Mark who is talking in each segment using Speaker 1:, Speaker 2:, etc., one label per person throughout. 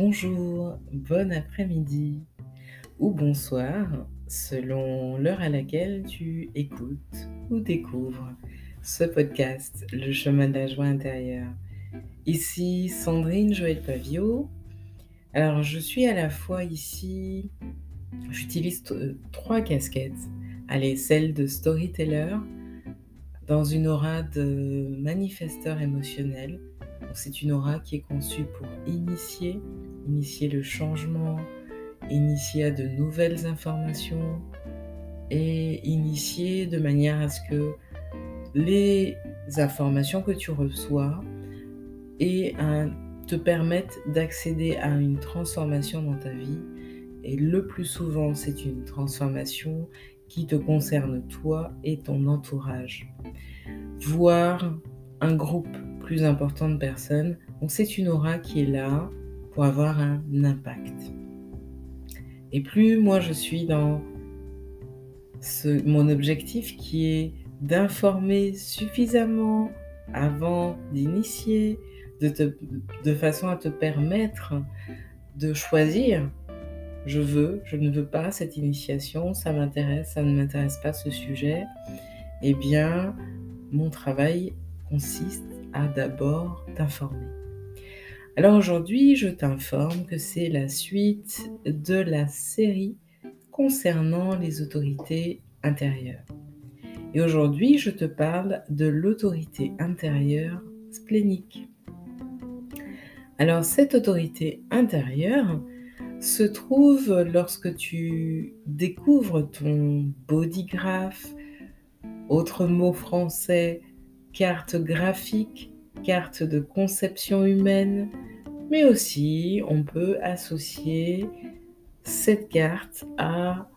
Speaker 1: bonjour, bon après-midi ou bonsoir selon l'heure à laquelle tu écoutes ou découvres ce podcast, Le chemin de la joie intérieure. Ici Sandrine Joël Pavio. Alors je suis à la fois ici, j'utilise trois casquettes. Allez, celle de storyteller, dans une aura de manifesteur émotionnel c'est une aura qui est conçue pour initier, initier le changement, initier à de nouvelles informations et initier de manière à ce que les informations que tu reçois et te permettent d'accéder à une transformation dans ta vie. Et le plus souvent, c'est une transformation qui te concerne toi et ton entourage. Voir un groupe plus important de personnes, donc c'est une aura qui est là avoir un impact. Et plus moi je suis dans ce, mon objectif qui est d'informer suffisamment avant d'initier, de, de façon à te permettre de choisir. Je veux, je ne veux pas cette initiation, ça m'intéresse, ça ne m'intéresse pas ce sujet. Eh bien, mon travail consiste à d'abord t'informer. Alors aujourd'hui, je t'informe que c'est la suite de la série concernant les autorités intérieures. Et aujourd'hui, je te parle de l'autorité intérieure splénique. Alors cette autorité intérieure se trouve lorsque tu découvres ton bodygraph, autre mot français carte graphique, carte de conception humaine, mais aussi on peut associer cette carte à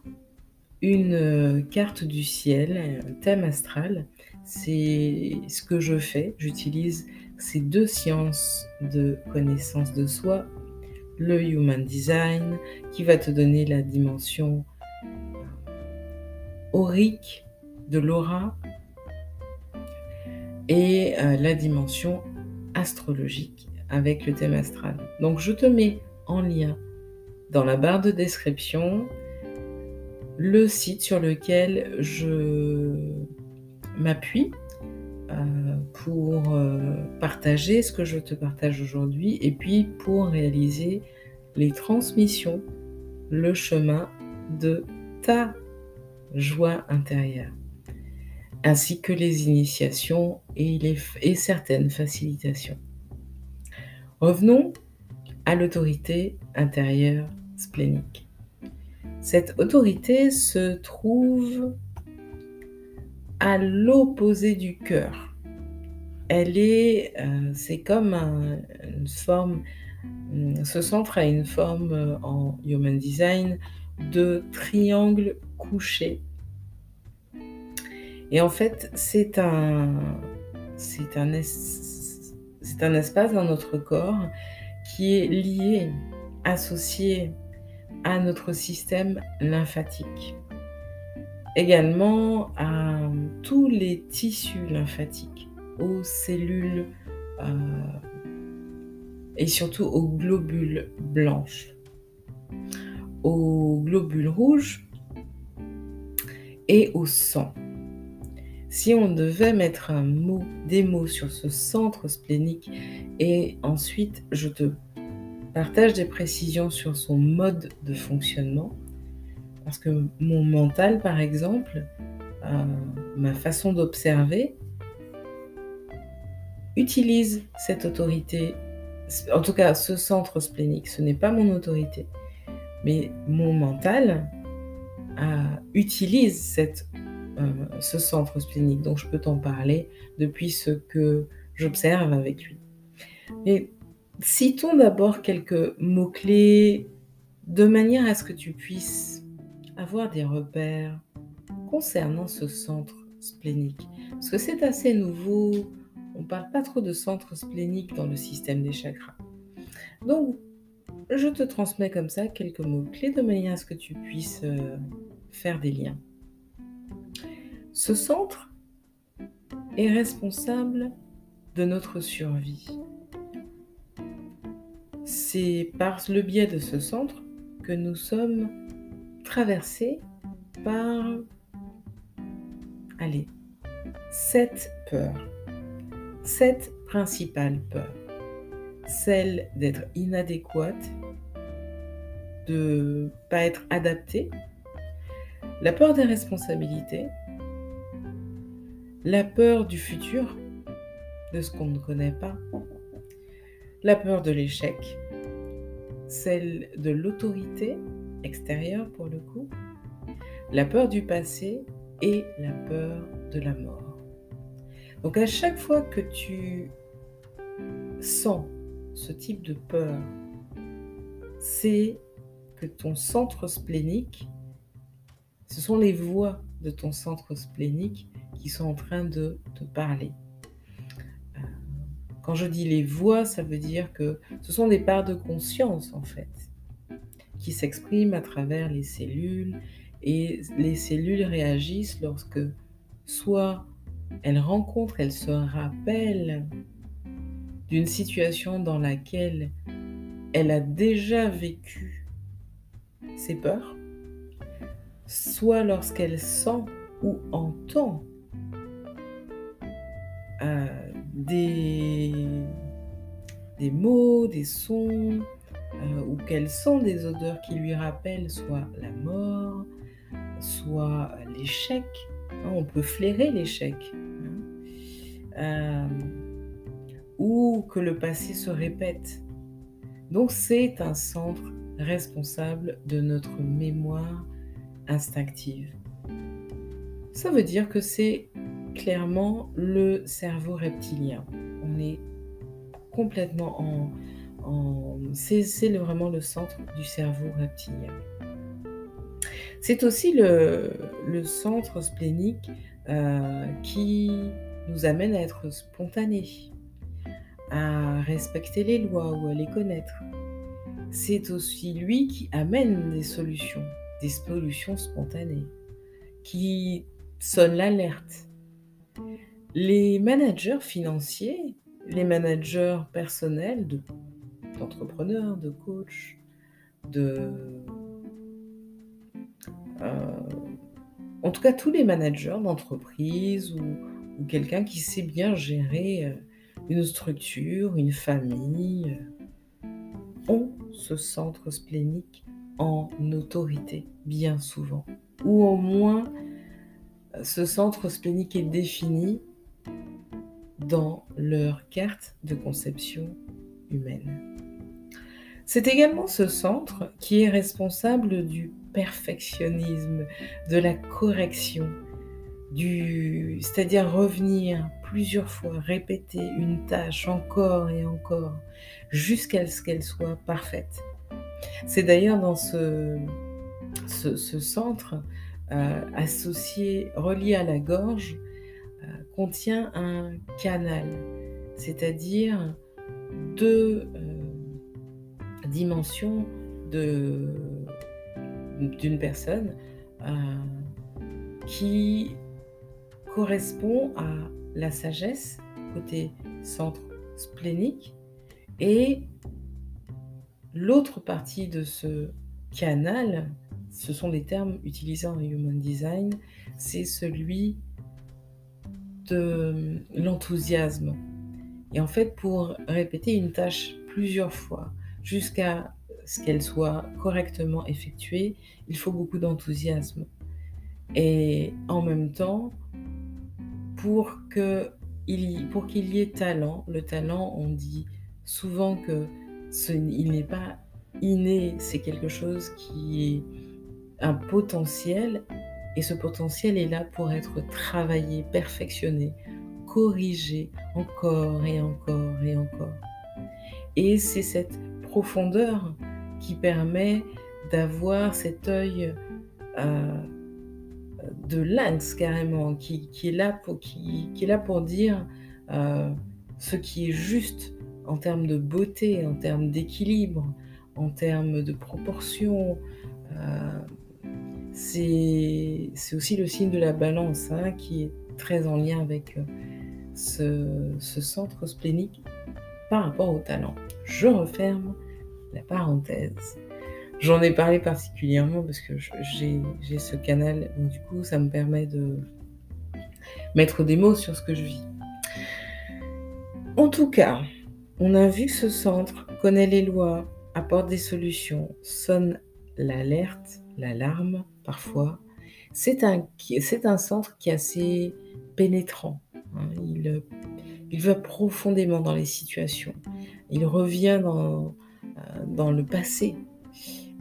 Speaker 1: une carte du ciel, un thème astral. C'est ce que je fais. J'utilise ces deux sciences de connaissance de soi, le Human Design, qui va te donner la dimension aurique de l'aura, et euh, la dimension astrologique avec le thème astral. Donc je te mets en lien dans la barre de description le site sur lequel je m'appuie euh, pour euh, partager ce que je te partage aujourd'hui et puis pour réaliser les transmissions, le chemin de ta joie intérieure ainsi que les initiations et, et certaines facilitations. Revenons à l'autorité intérieure splénique. Cette autorité se trouve à l'opposé du cœur. Elle est, euh, c'est comme une forme, ce centre a une forme euh, en Human Design de triangle couché et en fait, c'est un, c'est un, c'est un espace dans notre corps qui est lié, associé à notre système lymphatique. Également à tous les tissus lymphatiques, aux cellules euh, et surtout aux globules blanches, aux globules rouges et au sang. Si on devait mettre des mots sur ce centre splénique et ensuite je te partage des précisions sur son mode de fonctionnement, parce que mon mental, par exemple, euh, ma façon d'observer, utilise cette autorité, en tout cas ce centre splénique, ce n'est pas mon autorité, mais mon mental euh, utilise cette euh, ce centre splénique. Donc je peux t'en parler depuis ce que j'observe avec lui. Mais citons d'abord quelques mots-clés de manière à ce que tu puisses avoir des repères concernant ce centre splénique. Parce que c'est assez nouveau, on ne parle pas trop de centre splénique dans le système des chakras. Donc, je te transmets comme ça quelques mots-clés de manière à ce que tu puisses euh, faire des liens. Ce centre est responsable de notre survie. c'est par le biais de ce centre que nous sommes traversés par, allez, sept peurs, sept principales peurs. Celle d'être inadéquate, de pas être adapté, la peur des responsabilités, la peur du futur, de ce qu'on ne connaît pas, la peur de l'échec, celle de l'autorité extérieure pour le coup, la peur du passé et la peur de la mort. Donc à chaque fois que tu sens ce type de peur, c'est que ton centre splénique, ce sont les voix de ton centre splénique sont en train de te parler. Euh, quand je dis les voix, ça veut dire que ce sont des parts de conscience en fait, qui s'expriment à travers les cellules et les cellules réagissent lorsque soit elles rencontrent, elles se rappellent d'une situation dans laquelle elle a déjà vécu ses peurs, soit lorsqu'elle sent ou entend euh, des, des mots, des sons, euh, ou qu'elle sent des odeurs qui lui rappellent soit la mort, soit l'échec. Hein, on peut flairer l'échec. Hein. Euh, ou que le passé se répète. Donc c'est un centre responsable de notre mémoire instinctive. Ça veut dire que c'est clairement le cerveau reptilien. On est complètement en... c'est vraiment le centre du cerveau reptilien. C'est aussi le, centre splénique euh, qui nous amène à être spontané, à respecter les lois ou à les connaître. C'est aussi lui qui amène des solutions, des solutions spontanées, qui sonne l'alerte. Les managers financiers, les managers personnels d'entrepreneurs, de, coachs, de... Euh, en tout cas, tous les managers d'entreprise ou, ou quelqu'un qui sait bien gérer euh, une structure, une famille, euh, ont ce centre splénique en autorité, bien souvent. Ou au moins, ce centre splénique est défini dans leur carte de conception humaine. C'est également ce centre qui est responsable du perfectionnisme, de la correction, c'est-à-dire revenir plusieurs fois, répéter une tâche encore et encore, jusqu'à ce qu'elle soit parfaite. C'est d'ailleurs dans ce, ce, centre associé, relié à la gorge, euh, contient un canal, c'est-à-dire deux euh, dimensions d'une personne qui correspond à la sagesse, côté centre splénique, et l'autre partie de ce canal, ce sont des termes utilisés en Human Design, c'est celui de l'enthousiasme. Et en fait, pour répéter une tâche plusieurs fois jusqu'à ce qu'elle soit correctement effectuée, il faut beaucoup d'enthousiasme. Et en même temps, pour qu'il y ait talent, le talent, on dit souvent que ce, n'est pas inné, c'est quelque chose qui est un potentiel et ce potentiel est là pour être travaillé, perfectionné, corrigé encore et encore et encore. Et c'est cette profondeur qui permet d'avoir cet œil euh, de lynx carrément, qui, est là pour, qui, est là pour dire euh, ce qui est juste en termes de beauté, en termes d'équilibre, en termes de proportion. Euh, c'est aussi le signe de la balance hein, qui est très en lien avec euh, ce, ce, centre splénique par rapport au talent. Je referme la parenthèse. J'en ai parlé particulièrement parce que j'ai ce canal, donc du coup, ça me permet de mettre des mots sur ce que je vis. En tout cas, on a vu que ce centre connaît les lois, apporte des solutions, sonne l'alerte, l'alarme parfois. C'est un, un centre qui est assez pénétrant. Hein. Il, il va profondément dans les situations. Il revient dans, euh, dans le passé.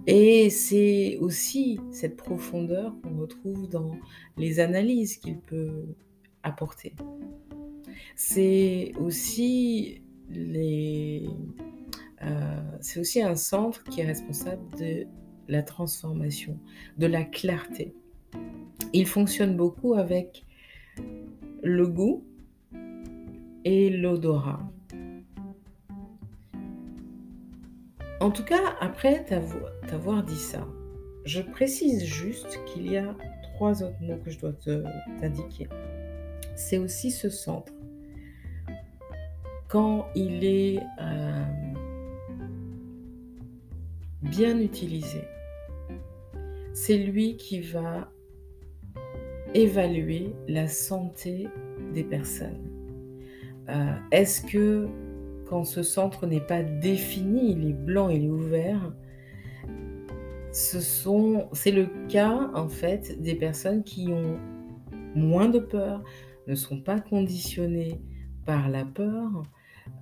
Speaker 1: Et c'est aussi cette profondeur qu'on retrouve dans les analyses qu'il peut apporter. C'est aussi les, euh, c'est aussi un centre qui est responsable de la transformation, de la clarté. Il fonctionne beaucoup avec le goût et l'odorat. En tout cas, après t'avoir dit ça, je précise juste qu'il y a trois autres mots que je dois t'indiquer. C'est aussi ce centre. Quand il est euh, bien utilisé, c'est lui qui va évaluer la santé des personnes. Euh, est-ce que quand ce centre n'est pas défini, il est blanc, il est ouvert, c'est le cas en fait des personnes qui ont moins de peur, ne sont pas conditionnées par la peur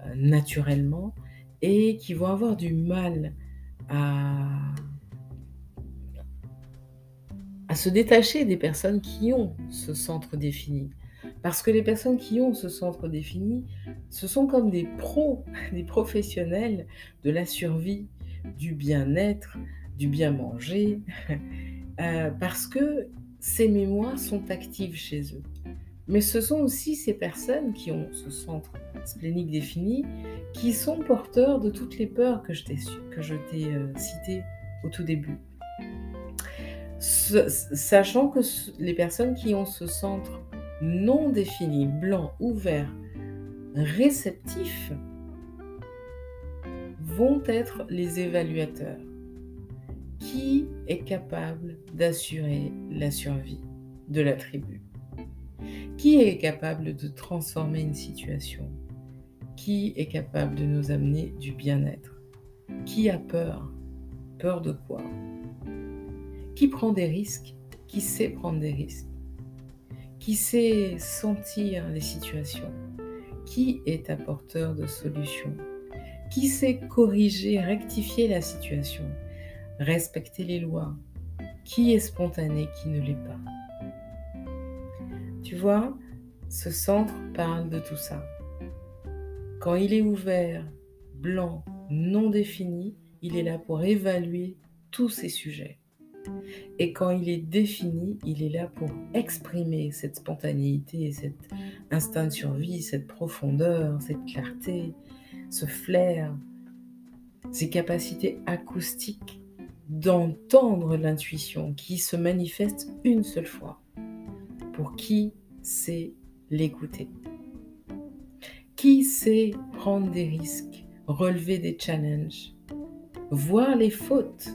Speaker 1: euh, naturellement et qui vont avoir du mal à, se détacher des personnes qui ont ce centre défini. Parce que les personnes qui ont ce centre défini, ce sont comme des pros, des professionnels de la survie, du bien-être, du bien manger, euh, parce que ces mémoires sont actives chez eux. Mais ce sont aussi ces personnes qui ont ce centre splénique défini, qui sont porteurs de toutes les peurs que je t'ai, euh, citées au tout début. sachant que les personnes qui ont ce centre non définis, blancs, ouverts, réceptifs, vont être les évaluateurs. Qui est capable d'assurer la survie de la tribu? Qui est capable de transformer une situation? Qui est capable de nous amener du bien-être? Qui a peur? Peur de quoi? Qui prend des risques? Qui sait prendre des risques? Qui sait sentir les situations, qui est apporteur de solutions, qui sait corriger, rectifier la situation, respecter les lois, qui est spontané, qui ne l'est pas? Tu vois, ce centre parle de tout ça. Quand il est ouvert, blanc, non défini, il est là pour évaluer tous ces sujets. Et quand il est défini, il est là pour exprimer cette spontanéité, cet instinct de survie, cette profondeur, cette clarté, ce flair, ces capacités acoustiques d'entendre l'intuition qui se manifeste une seule fois. Pour qui sait l'écouter. Qui sait prendre des risques, relever des challenges, voir les fautes?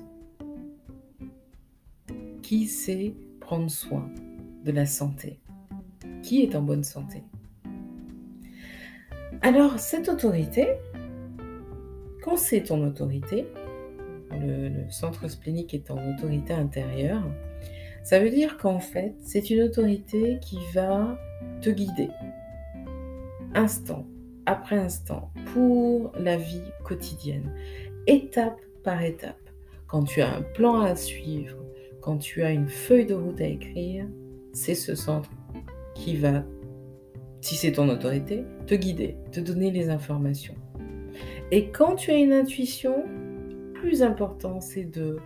Speaker 1: Qui sait prendre soin de la santé? Qui est en bonne santé? Alors, cette autorité, quand c'est ton autorité, le, centre splénique est en autorité intérieure, ça veut dire qu'en fait, c'est une autorité qui va te guider, instant après instant, pour la vie quotidienne, étape par étape. Quand tu as un plan à suivre, quand tu as une feuille de route à écrire, c'est ce centre qui va, si c'est ton autorité, te guider, te donner les informations. Et quand tu as une intuition, plus important, c'est de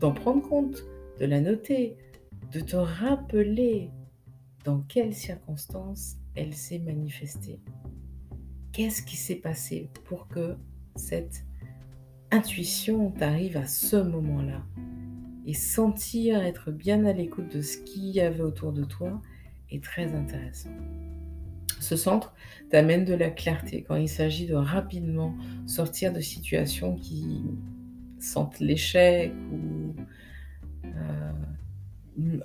Speaker 1: d'en prendre compte, de la noter, de te rappeler dans quelles circonstances elle s'est manifestée. Qu'est-ce qui s'est passé pour que cette intuition t'arrive à ce moment-là? Et sentir être bien à l'écoute de ce qu'il y avait autour de toi est très intéressant. Ce centre t'amène de la clarté quand il s'agit de rapidement sortir de situations qui sentent l'échec ou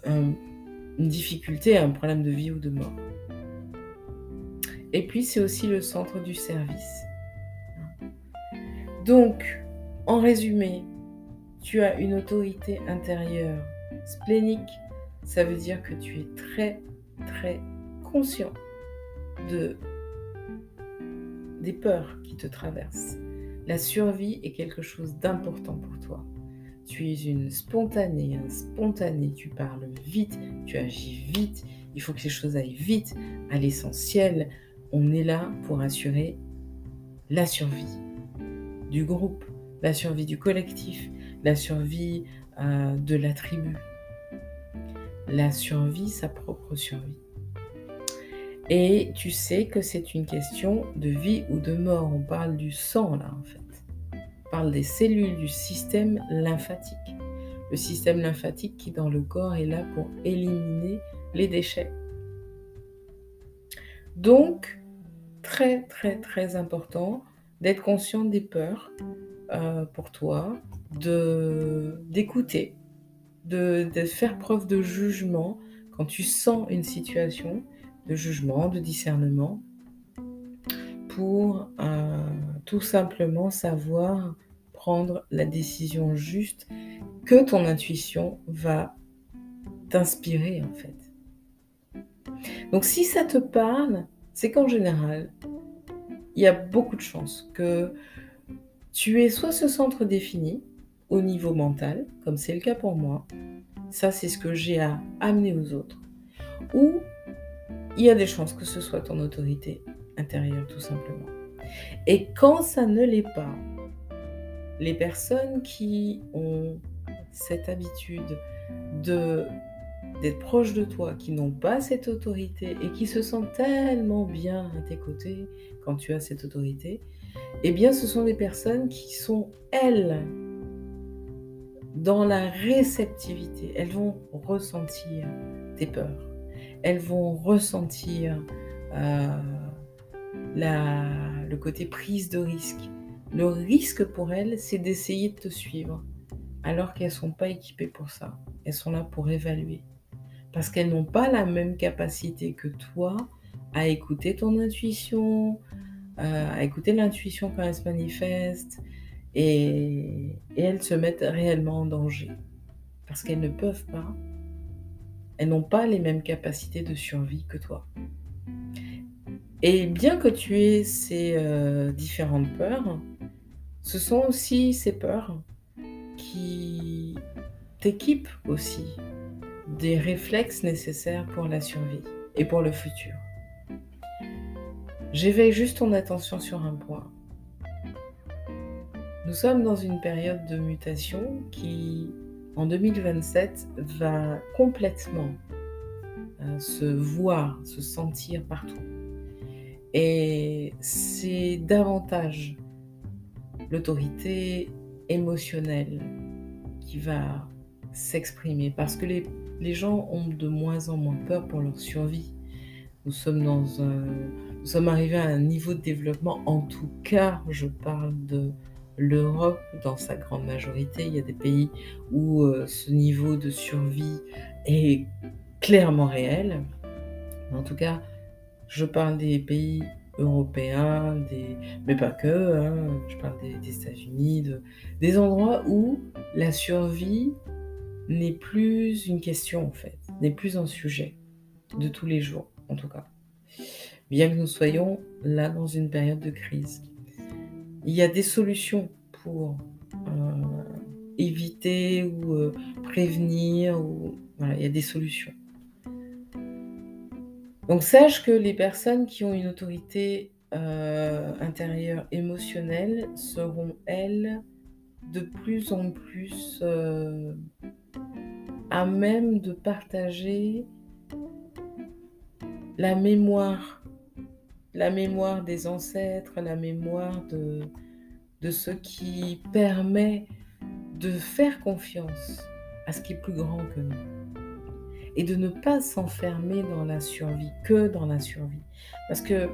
Speaker 1: une difficulté, un problème de vie ou de mort. Et puis c'est aussi le centre du service. Donc, en résumé, tu as une autorité intérieure splénique. Ça veut dire que tu es très, très conscient de, des peurs qui te traversent. La survie est quelque chose d'important pour toi. Tu es une spontanée, un spontané, tu parles vite, tu agis vite, il faut que les choses aillent vite, à l'essentiel. On est là pour assurer la survie du groupe, la survie du collectif, la survie euh, de la tribu, la survie, sa propre survie. Et tu sais que c'est une question de vie ou de mort. On parle du sang là en fait. Parle des cellules du système lymphatique. Le système lymphatique qui dans le corps est là pour éliminer les déchets. Donc, très très très important d'être conscient des peurs euh, pour toi, de d'écouter, de, faire preuve de jugement quand tu sens une situation, de jugement, de discernement, pour euh, tout simplement savoir prendre la décision juste que ton intuition va t'inspirer en fait. Donc si ça te parle, c'est qu'en général, il y a beaucoup de chances que tu aies soit ce centre défini au niveau mental, comme c'est le cas pour moi, ça c'est ce que j'ai à amener aux autres, ou il y a des chances que ce soit ton autorité intérieure tout simplement. Et quand ça ne l'est pas, les personnes qui ont cette habitude de d'être proches de toi, qui n'ont pas cette autorité et qui se sentent tellement bien à tes côtés quand tu as cette autorité, eh bien ce sont des personnes qui sont, elles, dans la réceptivité. Elles vont ressentir tes peurs. Elles vont ressentir euh, le côté prise de risque. Le risque pour elles, c'est d'essayer de te suivre, alors qu'elles ne sont pas équipées pour ça. Elles sont là pour évaluer parce qu'elles n'ont pas la même capacité que toi à écouter ton intuition, euh, à écouter l'intuition quand elle se manifeste, et, elles se mettent réellement en danger. Parce qu'elles ne peuvent pas, elles n'ont pas les mêmes capacités de survie que toi. Et bien que tu aies ces euh, différentes peurs, ce sont aussi ces peurs qui t'équipent aussi des réflexes nécessaires pour la survie et pour le futur. J'éveille juste ton attention sur un point. Nous sommes dans une période de mutation qui, en 2027, va complètement euh, se voir, se sentir partout. Et c'est davantage l'autorité émotionnelle qui va s'exprimer parce que les gens ont de moins en moins peur pour leur survie. Nous sommes arrivés à un niveau de développement, en tout cas, je parle de l'Europe dans sa grande majorité. Il y a des pays où euh, ce niveau de survie est clairement réel. en tout cas, je parle des pays européens, des... mais pas que, hein. je parle des, États-Unis, de... des endroits où la survie n'est plus une question en fait, n'est plus un sujet de tous les jours en tout cas. Bien que nous soyons là dans une période de crise. Il y a des solutions pour euh, éviter ou euh, prévenir, il y a des solutions. Donc sache que les personnes qui ont une autorité euh, intérieure émotionnelle seront, elles, de plus en plus à même de partager la mémoire, la mémoire des ancêtres, la mémoire de ce qui permet de faire confiance à ce qui est plus grand que nous. Et de ne pas s'enfermer dans la survie, que dans la survie. Parce que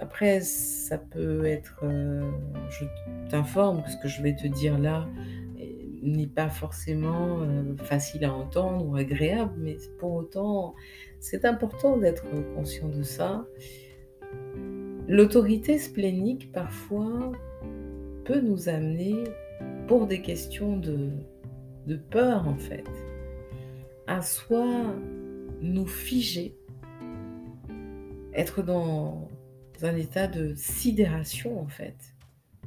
Speaker 1: après, ça peut être, euh, je t'informe que ce que je vais te dire là n'est pas forcément euh, facile à entendre ou agréable, mais pour autant, c'est important d'être conscient de ça. L'autorité splénique, parfois, peut nous amener, pour des questions de, de peur en fait, à soit nous figer, être dans un état de sidération en fait,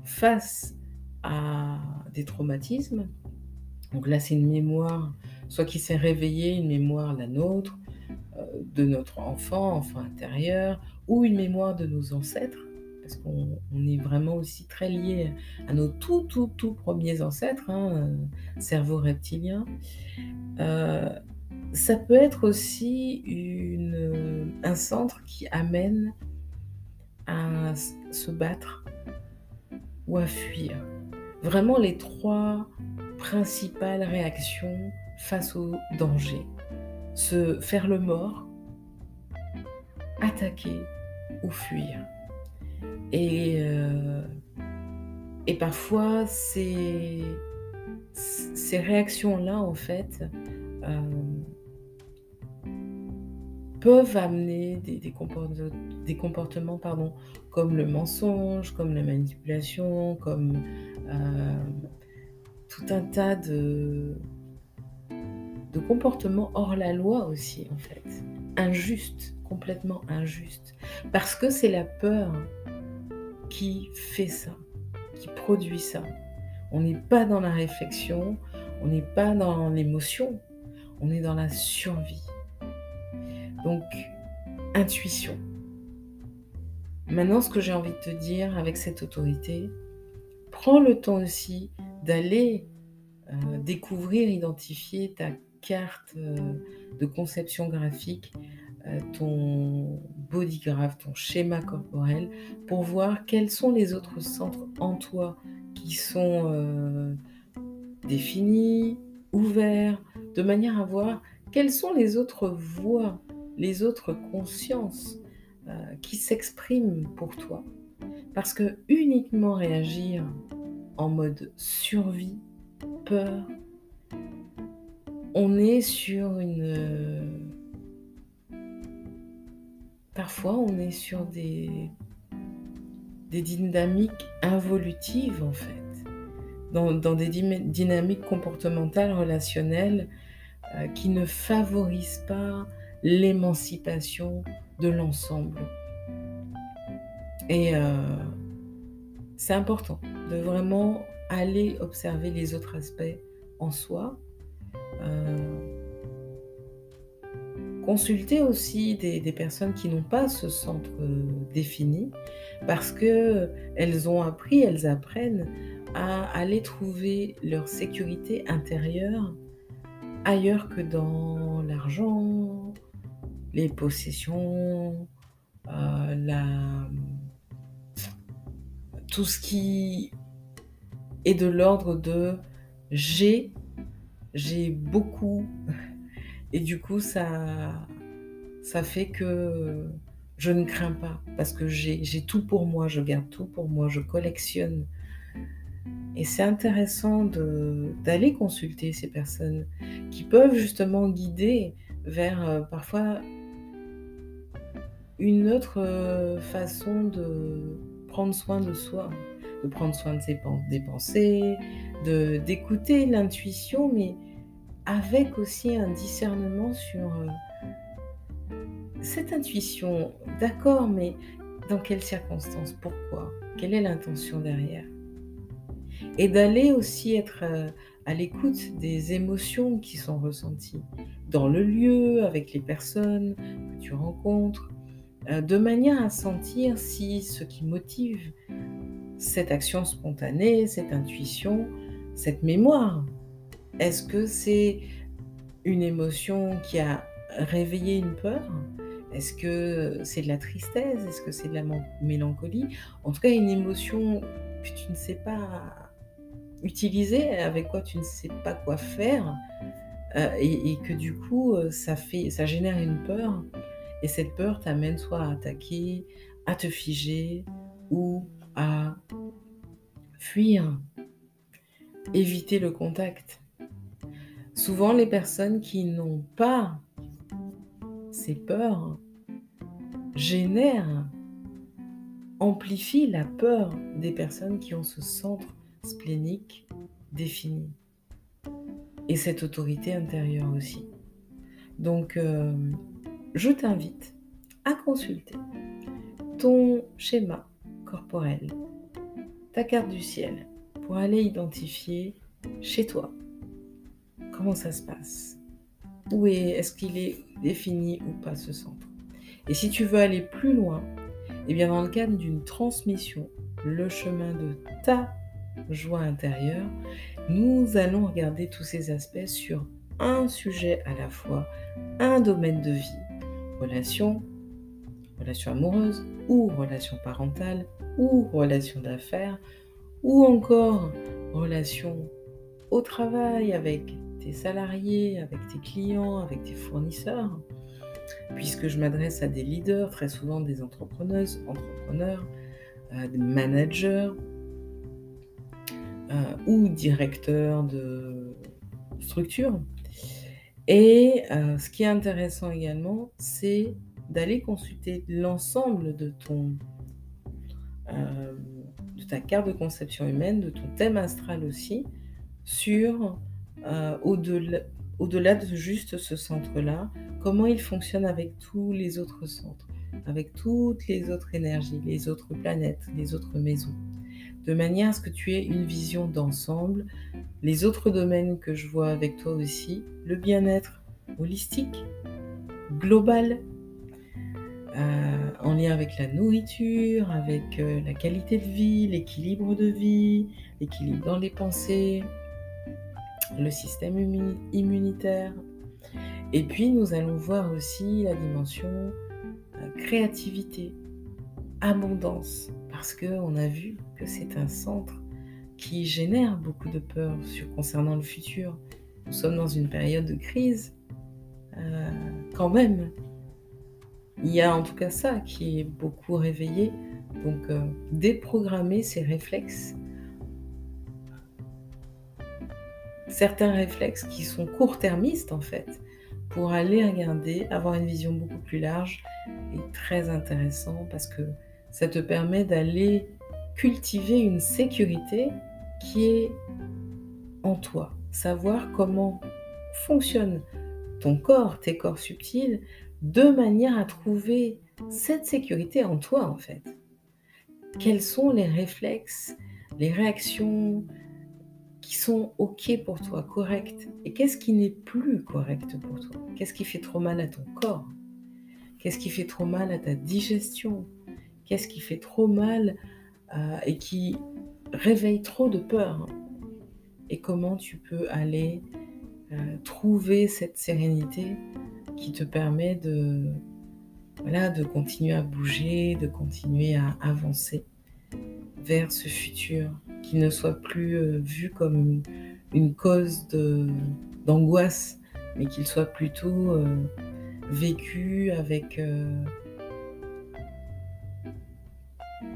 Speaker 1: face à des traumatismes. Donc là, c'est une mémoire, soit qui s'est réveillée, une mémoire la nôtre, euh, de notre enfant, enfant intérieur, ou une mémoire de nos ancêtres, parce qu'on est vraiment aussi très lié à nos tout, tout, tout premiers ancêtres, hein, euh, cerveau reptilien. Euh, ça peut être aussi un centre qui amène à se battre ou à fuir. Vraiment les trois principales réactions face au danger. Se faire le mort, attaquer ou fuir. Et, euh, et parfois, ces, ces réactions-là, en fait, euh, peuvent amener des, des, comportements, pardon, comme le mensonge, comme la manipulation, comme euh, tout un tas de, de comportements hors la loi aussi, en fait. Injustes, complètement injustes. Parce que c'est la peur qui fait ça, qui produit ça? On n'est pas dans la réflexion, on n'est pas dans l'émotion, on est dans la survie. Donc, intuition. Maintenant, ce que j'ai envie de te dire avec cette autorité, prends le temps aussi d'aller euh, découvrir, identifier ta carte euh, de conception graphique, euh, ton bodygraph, ton schéma corporel, pour voir quels sont les autres centres en toi qui sont définis, ouverts, de manière à voir quelles sont les autres voies les autres consciences euh, qui s'expriment pour toi. Parce que uniquement réagir en mode survie, peur, on est sur une... Parfois, on est sur des, des dynamiques involutives, en fait. Dans, des dynamiques comportementales, relationnelles, euh, qui ne favorisent pas l'émancipation de l'ensemble. Et euh, c'est important de vraiment aller observer les autres aspects en soi. Euh, consulter aussi des, personnes qui n'ont pas ce centre euh, défini parce que elles ont appris, elles apprennent à aller trouver leur sécurité intérieure ailleurs que dans l'argent, les possessions, euh, tout ce qui est de l'ordre de j'ai, j'ai beaucoup, et du coup ça, ça fait que je ne crains pas, parce que j'ai tout pour moi, je garde tout pour moi, je collectionne. Et c'est intéressant d'aller consulter ces personnes qui peuvent justement guider vers euh, parfois une autre euh, façon de prendre soin de soi, de prendre soin de ses des pensées, d'écouter l'intuition, mais avec aussi un discernement sur euh, cette intuition. D'accord, mais dans quelles circonstances? Pourquoi? Quelle est l'intention derrière? Et d'aller aussi être euh, à l'écoute des émotions qui sont ressenties dans le lieu, avec les personnes que tu rencontres, euh, de manière à sentir si ce qui motive cette action spontanée, cette intuition, cette mémoire, est-ce que c'est une émotion qui a réveillé une peur? Est-ce que c'est de la tristesse? Est-ce que c'est de la mélancolie? En tout cas, une émotion que tu ne sais pas utiliser, avec quoi tu ne sais pas quoi faire, euh, et, que du coup, euh, ça, fait, ça génère une peur. Et cette peur t'amène soit à attaquer, à te figer ou à fuir, éviter le contact. Souvent, les personnes qui n'ont pas ces peurs génèrent, amplifient la peur des personnes qui ont ce centre splénique défini et cette autorité intérieure aussi. Donc, euh, je t'invite à consulter ton schéma corporel, ta carte du ciel, pour aller identifier chez toi comment ça se passe? Où est, est-ce qu'il est défini ou pas ce centre? Et si tu veux aller plus loin, eh bien dans le cadre d'une transmission, le chemin de ta joie intérieure, nous allons regarder tous ces aspects sur un sujet à la fois, un domaine de vie, relation, relation amoureuse ou relation parentale ou relation d'affaires ou encore relation au travail avec salariés, avec tes clients, avec tes fournisseurs, puisque je m'adresse à des leaders, très souvent des entrepreneuses, entrepreneurs, euh, des managers, euh, ou directeur de structure. Et euh, ce qui est intéressant également, c'est d'aller consulter l'ensemble de ton de ta carte de conception humaine, de ton thème astral aussi, sur au-delà au-delà de juste ce centre-là, comment il fonctionne avec tous les autres centres, avec toutes les autres énergies, les autres planètes, les autres maisons de manière à ce que tu aies une vision d'ensemble. Les autres domaines que je vois avec toi aussi, le bien-être holistique, global, euh, en lien avec la nourriture, avec euh, la qualité de vie, l'équilibre de vie, l'équilibre dans les pensées, le système immunitaire. Et puis nous allons voir aussi la dimension euh, créativité, abondance, parce qu'on a vu que c'est un centre qui génère beaucoup de peur sur, concernant le futur. Nous sommes dans une période de crise, euh, quand même. Il y a en tout cas ça qui est beaucoup réveillé. Donc, euh, déprogrammer ces réflexes. Certains réflexes qui sont court-termistes en fait, pour aller regarder, avoir une vision beaucoup plus large et très intéressant parce que ça te permet d'aller cultiver une sécurité qui est en toi. Savoir comment fonctionne ton corps, tes corps subtils, de manière à trouver cette sécurité en toi en fait. Quels sont les réflexes, les réactions qui sont OK pour toi, correctes Et qu'est-ce qui n'est plus correct pour toi? Qu'est-ce qui fait trop mal à ton corps? Qu'est-ce qui fait trop mal à ta digestion? Qu'est-ce qui fait trop mal euh, et qui réveille trop de peur? Et comment tu peux aller euh, trouver cette sérénité qui te permet de, voilà, de continuer à bouger, de continuer à avancer vers ce futur? Qui ne soit plus euh, vu comme une, cause d'angoisse, mais qu'il soit plutôt vécu avec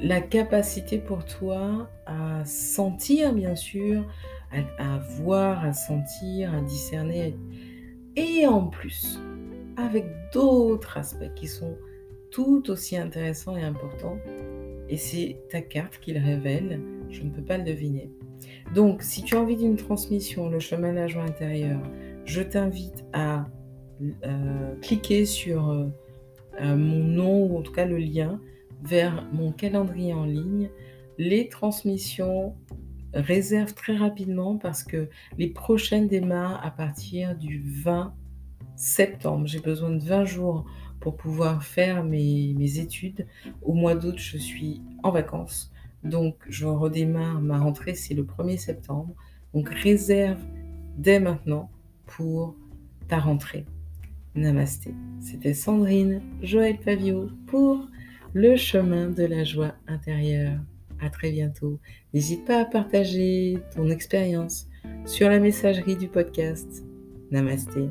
Speaker 1: la capacité pour toi à sentir, bien sûr, à, voir, à sentir, à discerner, et en plus, avec d'autres aspects qui sont tout aussi intéressants et importants. Et c'est ta carte qui le révèle, je ne peux pas le deviner. Donc, si tu as envie d'une transmission, le chemin de la joie intérieure, je t'invite à euh, cliquer sur euh, euh, mon nom ou en tout cas le lien vers mon calendrier en ligne. Les transmissions réservent très rapidement parce que les prochaines démarrent à partir du 20 septembre. J'ai besoin de 20 jours pour pouvoir faire mes, mes études. Au mois d'août, je suis en vacances. Donc, je redémarre ma rentrée, c'est le 1er septembre. Donc, réserve dès maintenant pour ta rentrée. Namasté. C'était Sandrine Joël Pavio pour le chemin de la joie intérieure. À très bientôt. N'hésite pas à partager ton expérience sur la messagerie du podcast. Namasté.